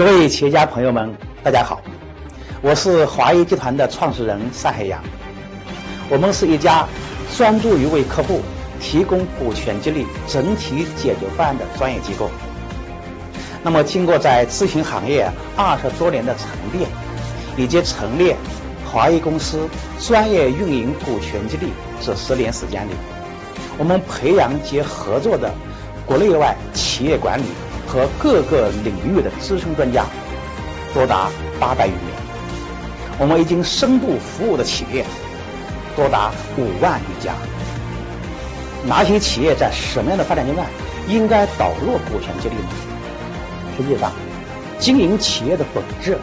各位企业家朋友们，大家好，我是华谊集团的创始人单海洋。我们是一家专注于为客户提供股权激励整体解决方案的专业机构。那么，经过在咨询行业二十多年的沉淀，以及成立华谊公司专业运营股权激励这十年时间里，我们培养及合作的国内外企业管理。和各个领域的资深专家多达八百余名，我们已经深度服务的企业多达五万余家。哪些企业在什么样的发展阶段应该导入股权激励呢？实际上，经营企业的本质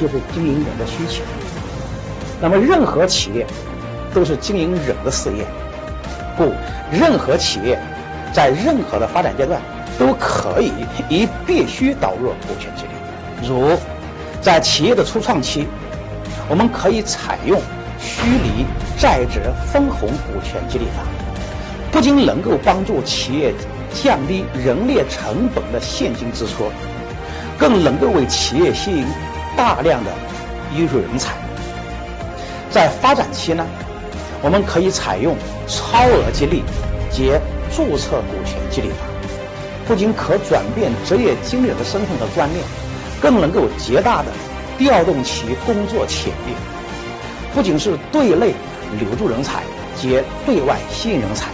就是经营人的需求。那么，任何企业都是经营人的事业，故任何企业在任何的发展阶段。都可以以必须导入股权激励。如在企业的初创期，我们可以采用虚拟在职分红股权激励法，不仅能够帮助企业降低人力成本的现金支出，更能够为企业吸引大量的优秀人才。在发展期呢，我们可以采用超额激励及注册股权激励法。不仅可转变职业经理人的身份和观念，更能够极大的调动其工作潜力。不仅是对内留住人才及对外吸引人才，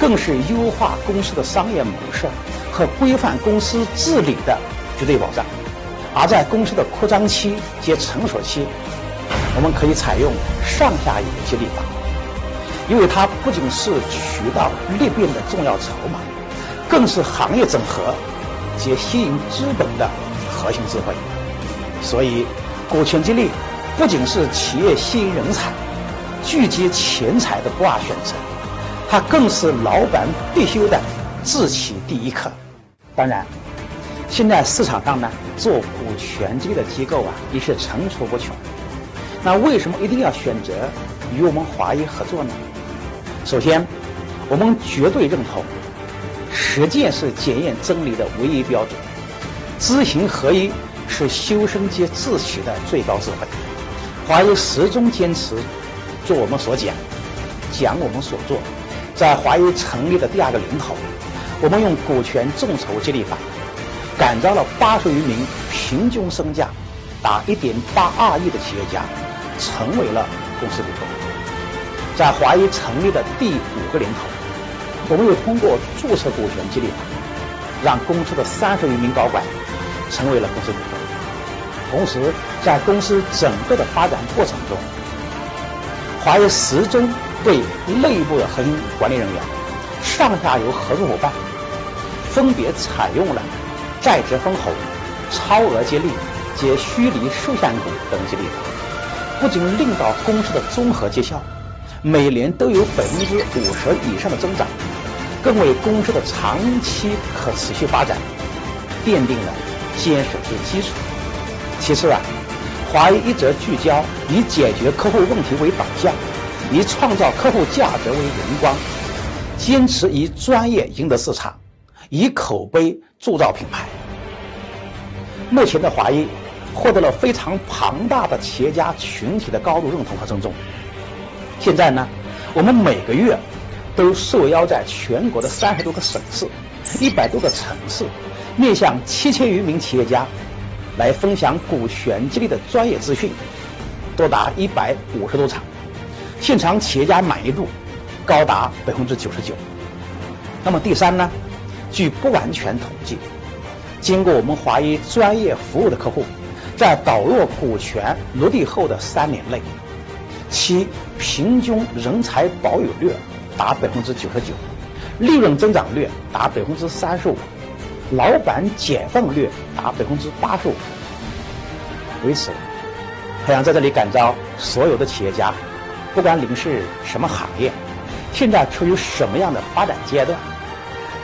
更是优化公司的商业模式和规范公司治理的绝对保障。而在公司的扩张期及成熟期，我们可以采用上下游激励法，因为它不仅是渠道裂变的重要筹码。更是行业整合及吸引资本的核心智慧。所以，股权激励不仅是企业吸引人才、聚集钱财的不二选择，它更是老板必修的自启第一课。当然，现在市场上呢，做股权激励的机构啊，也是层出不穷。那为什么一定要选择与我们华谊合作呢？首先，我们绝对认同。实践是检验真理的唯一标准，知行合一是修身及自取的最高智慧。华谊始终坚持做我们所讲，讲我们所做。在华谊成立的第二个年头，我们用股权众筹激励法，感召了八十余名平均身价达一点八二亿的企业家，成为了公司股东。在华谊成立的第五个年头。我们又通过注册股权激励法，让公司的三十余名高管成为了公司股东。同时，在公司整个的发展过程中，华为始终对内部的核心管理人员、上下游合作伙伴，分别采用了在职分红、超额激励及虚拟受限股等激励法，不仅令到公司的综合绩效每年都有百分之五十以上的增长。更为公司的长期可持续发展奠定了坚实之基础。其次啊，华谊一直聚焦以解决客户问题为导向，以创造客户价值为荣光，坚持以专业赢得市场，以口碑铸造品牌。目前的华谊获得了非常庞大的企业家群体的高度认同和尊重。现在呢，我们每个月。都受邀在全国的三十多个省市、一百多个城市，面向七千余名企业家来分享股权激励的专业资讯，多达一百五十多场，现场企业家满意度高达百分之九十九。那么第三呢？据不完全统计，经过我们华谊专业服务的客户，在导入股权落地后的三年内，其平均人才保有率。达百分之九十九，利润增长率达百分之三十五，老板解放率达百分之八十五。为此，还想在这里感召所有的企业家，不管您是什么行业，现在处于什么样的发展阶段，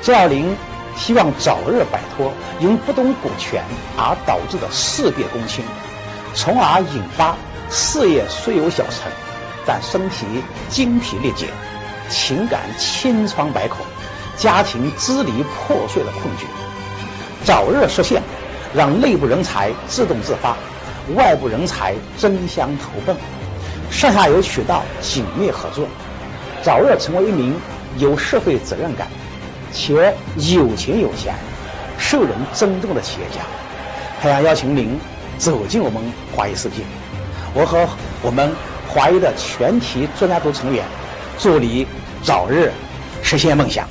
只要您希望早日摆脱因不懂股权而导致的事业公卿，从而引发事业虽有小成，但身体精疲力竭。情感千疮百孔，家庭支离破碎的困局，早日实现让内部人才自动自发，外部人才争相投奔，上下游渠道紧密合作，早日成为一名有社会责任感且有钱有闲、受人尊重的企业家。太阳邀请您走进我们华谊世界，我和我们华谊的全体专家组成员，祝你早日实现梦想。